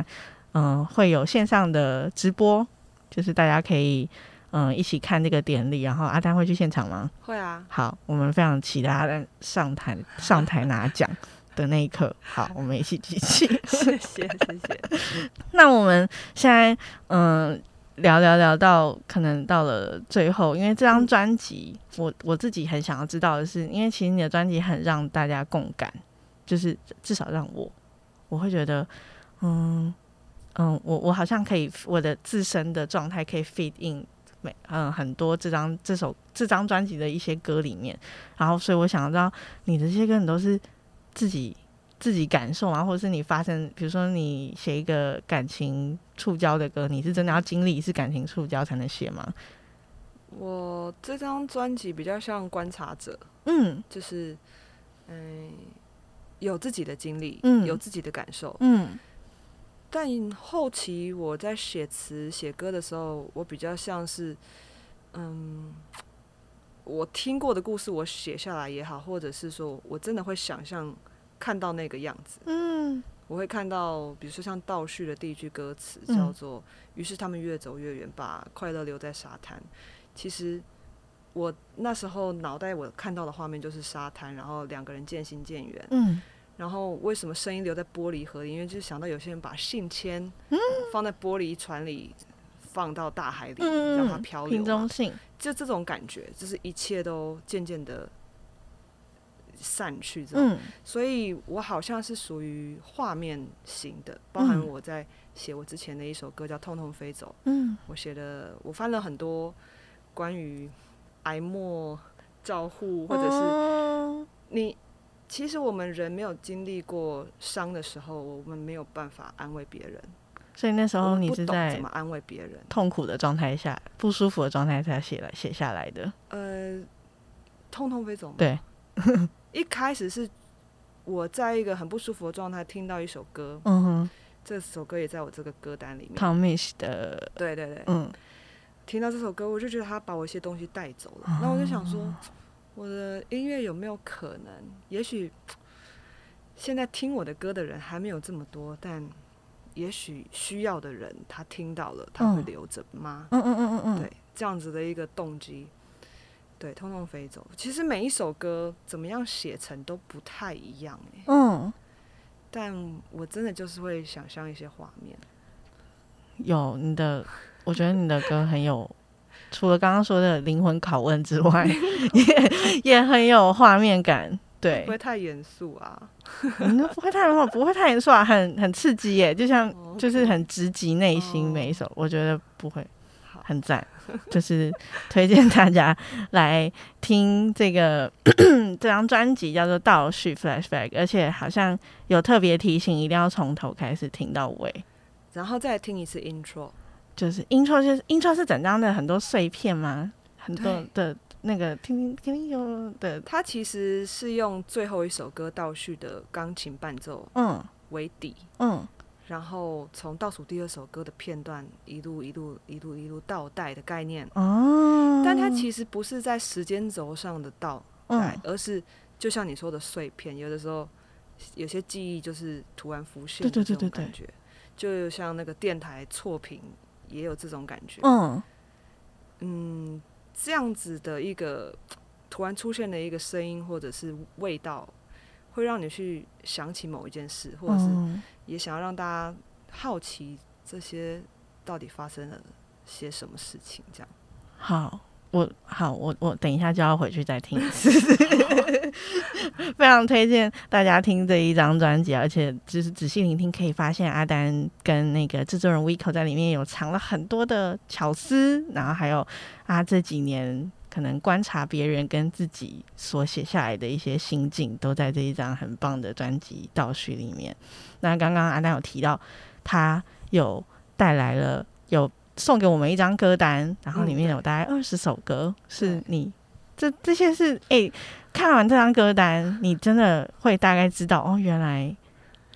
嗯、呃、会有线上的直播。就是大家可以嗯一起看这个典礼，然后阿丹会去现场吗？会啊。好，我们非常期待阿丹上台上台拿奖的那一刻。好，我们一起集气。谢谢谢谢。那我们现在嗯聊聊聊到可能到了最后，因为这张专辑，我我自己很想要知道的是，因为其实你的专辑很让大家共感，就是至少让我我会觉得嗯。嗯，我我好像可以，我的自身的状态可以 fit in 每嗯很多这张这首这张专辑的一些歌里面，然后所以我想知道你的这些歌你都是自己自己感受啊，或者是你发生，比如说你写一个感情触礁的歌，你是真的要经历一次感情触礁才能写吗？我这张专辑比较像观察者，嗯，就是嗯有自己的经历，嗯，有自己的感受，嗯。但后期我在写词写歌的时候，我比较像是，嗯，我听过的故事我写下来也好，或者是说我真的会想象看到那个样子，嗯，我会看到，比如说像倒叙的第一句歌词叫做“于是他们越走越远，把快乐留在沙滩”。其实我那时候脑袋我看到的画面就是沙滩，然后两个人渐行渐远。嗯，然后为什么声音留在玻璃盒里？因为就是想到有些人把信签放在玻璃船里，放到大海里，嗯、让它漂流。瓶中信，就这种感觉，就是一切都渐渐的散去。嗯，所以我好像是属于画面型的，包含我在写我之前的一首歌叫《痛痛飞走》。嗯，我写的，我翻了很多关于。哀莫照护，或者是你，其实我们人没有经历过伤的时候，我们没有办法安慰别人。所以那时候你是在怎么安慰别人？痛苦的状态下，不舒服的状态下写来写下来的。呃，痛痛飞走吗？对，一开始是我在一个很不舒服的状态，听到一首歌，嗯哼，这首歌也在我这个歌单里面。Tom Misch 的，对对对，嗯。听到这首歌，我就觉得他把我一些东西带走了。那我就想说，我的音乐有没有可能？也许现在听我的歌的人还没有这么多，但也许需要的人他听到了，他会留着吗？嗯嗯嗯嗯嗯，对，这样子的一个动机，对，通通飞走。其实每一首歌怎么样写成都不太一样，欸，嗯，但我真的就是会想象一些画面。有你的。我觉得你的歌很有，除了刚刚说的灵魂拷问之外，也 也很有画面感。对，不会太严肃啊？嗯，不会太不会太严肃啊，很很刺激耶，就像就是很直击内心。每一首我觉得不会，很赞，就是推荐大家来听这个这张专辑，叫做《倒叙 Flashback》，而且好像有特别提醒，一定要从头开始听到尾，然后再听一次 Intro。就是 intro，就是 intro 是整张的很多碎片吗？很多的那个听听听有的，它其实是用最后一首歌倒叙的钢琴伴奏嗯。为底嗯，然后从倒数第二首歌的片段一路一路一路一路倒带的概念哦，但它其实不是在时间轴上的倒带，而是就像你说的碎片，有的时候有些记忆就是突然浮现，对对对对对，就像那个电台错频。也有这种感觉，嗯嗯，这样子的一个突然出现的一个声音或者是味道，会让你去想起某一件事，或者是也想要让大家好奇这些到底发生了些什么事情，这样。好。我好，我我等一下就要回去再听一次，非常推荐大家听这一张专辑，而且就是仔细聆听，可以发现阿丹跟那个制作人 Vico 在里面有藏了很多的巧思，然后还有啊这几年可能观察别人跟自己所写下来的一些心境，都在这一张很棒的专辑倒叙里面。那刚刚阿丹有提到，他有带来了有。送给我们一张歌单，然后里面有大概二十首歌，嗯、是你这这些是哎、欸，看完这张歌单，你真的会大概知道哦，原来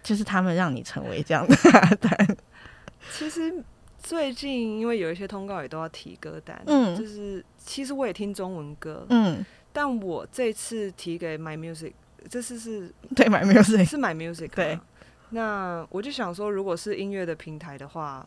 就是他们让你成为这样的歌 单。其实最近因为有一些通告也都要提歌单，嗯，就是其实我也听中文歌，嗯，但我这次提给 My Music，这次是 对 My Music 是 My Music，对，那我就想说，如果是音乐的平台的话，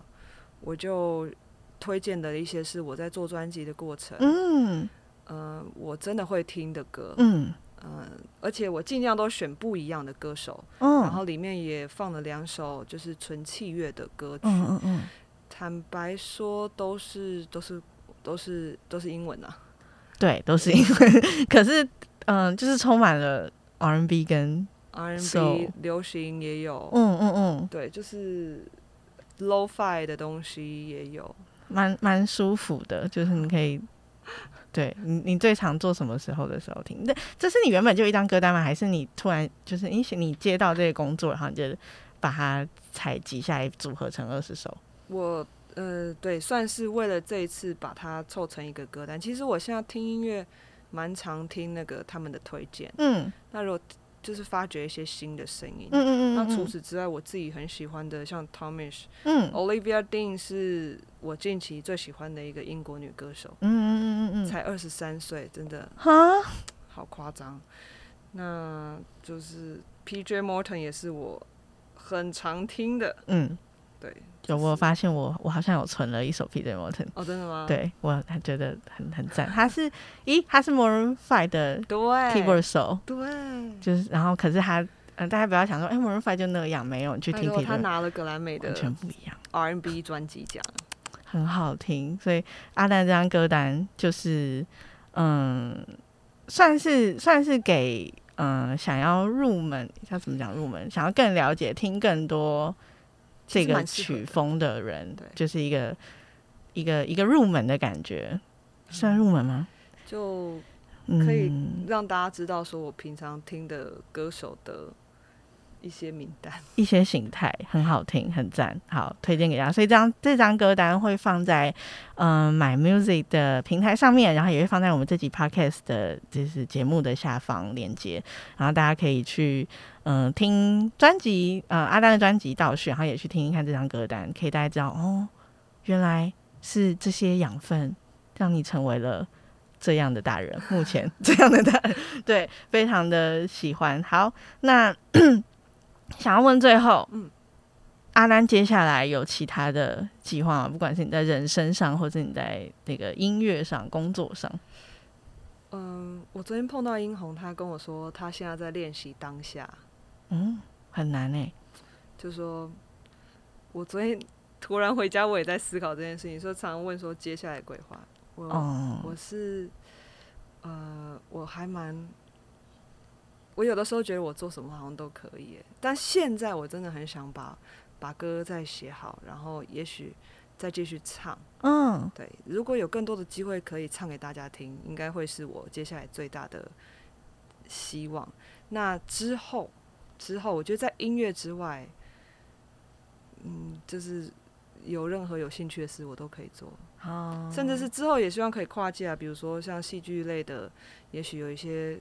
我就。推荐的一些是我在做专辑的过程，嗯，呃，我真的会听的歌，嗯，呃，而且我尽量都选不一样的歌手，嗯，然后里面也放了两首就是纯器乐的歌曲，嗯嗯嗯，坦白说都是都是都是都是英文啊，对，都是英文，可是嗯、呃，就是充满了 R&B 跟 R&B 流行也有，嗯嗯嗯，对，就是 low fi 的东西也有。蛮蛮舒服的，就是你可以，对你你最常做什么时候的时候听？那这是你原本就一张歌单吗？还是你突然就是你你接到这个工作，然后你就把它采集下来组合成二十首？我呃，对，算是为了这一次把它凑成一个歌单。其实我现在听音乐蛮常听那个他们的推荐，嗯，那如果。就是发掘一些新的声音。嗯嗯嗯。那除此之外，我自己很喜欢的，像 Tom Misch，嗯，Olivia Dean 是我近期最喜欢的一个英国女歌手。嗯嗯嗯嗯，才二十三岁，真的。哈。好夸张。那就是 P.J. Morton 也是我很常听的。嗯。对，就我发现我我好像有存了一首 Peter Morton。哦，真的吗？对，我还觉得很很赞。他是，咦，他是 Maroon 5的 keyboard 手，对，就是然后可是他，嗯，大家不要想说，哎，Maroon 5就那样，没有，你去听他拿了格莱美的，完全不一样，R&B 专辑奖，很好听。所以阿丹这张歌单就是，嗯，算是算是给。嗯，想要入门，要怎么讲入门？想要更了解、听更多这个曲风的人，对，就是一个一个一个入门的感觉，算入门吗？就可以让大家知道，说我平常听的歌手的。一些名单，一些形态很好听，很赞，好推荐给大家。所以这张这张歌单会放在嗯、呃、My Music 的平台上面，然后也会放在我们这集 Podcast 的就是节目的下方链接，然后大家可以去嗯、听专辑，呃阿丹的专辑倒序，然后也去听一看这张歌单，可以大家知道哦，原来是这些养分让你成为了这样的大人，目前这样的大人，对，非常的喜欢。好，那。想要问最后，嗯，阿丹接下来有其他的计划吗？不管是你在人生上，或者你在那个音乐上、工作上。嗯，我昨天碰到英红，他跟我说他现在在练习当下。嗯，很难诶。就说，我昨天突然回家，我也在思考这件事情。说常常问说接下来规划，我、嗯、我是呃，我还蛮。我有的时候觉得我做什么好像都可以，但现在我真的很想把把歌再写好，然后也许再继续唱。嗯，对，如果有更多的机会可以唱给大家听，应该会是我接下来最大的希望。那之后，之后我觉得在音乐之外，嗯，就是有任何有兴趣的事我都可以做。哦，甚至是之后也希望可以跨界啊，比如说像戏剧类的，也许有一些。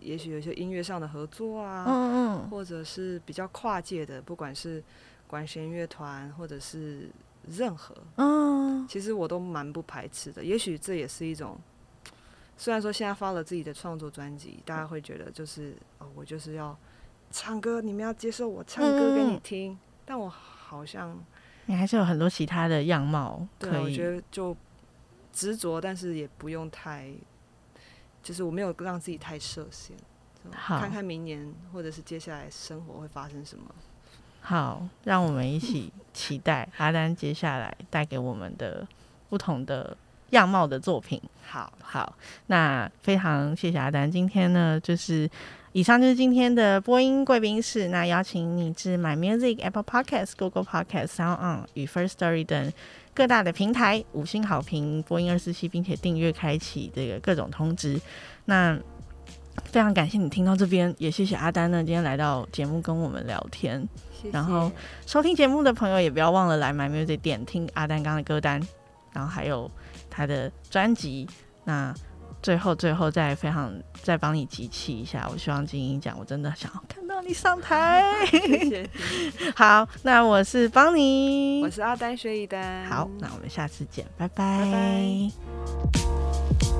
也许有一些音乐上的合作啊，嗯嗯，或者是比较跨界的，不管是管弦乐团或者是任何，嗯，其实我都蛮不排斥的。也许这也是一种，虽然说现在发了自己的创作专辑，大家会觉得就是哦，我就是要唱歌，你们要接受我唱歌给你听，但我好像你还是有很多其他的样貌，对，我觉得就执着，但是也不用太。就是我没有让自己太设限，看看明年或者是接下来生活会发生什么。好，让我们一起期待阿丹接下来带给我们的不同的样貌的作品。好好，那非常谢谢阿丹，今天呢就是以上就是今天的播音贵宾室。那邀请你至 My Music Apple Podcast Google Podcast Sound On 与 First Story 等。各大的平台五星好评，播音二四七，并且订阅开启这个各种通知。那非常感谢你听到这边，也谢谢阿丹呢今天来到节目跟我们聊天。谢谢。然后收听节目的朋友也不要忘了来 My Music 点听阿丹刚的歌单，然后还有他的专辑。那最后最后再非常再帮你集气一下，我希望金英奖我真的想要看。到你上台，谢谢。好，那我是邦尼，我是阿丹薛一丹。好，那我们下次见，拜拜。拜拜。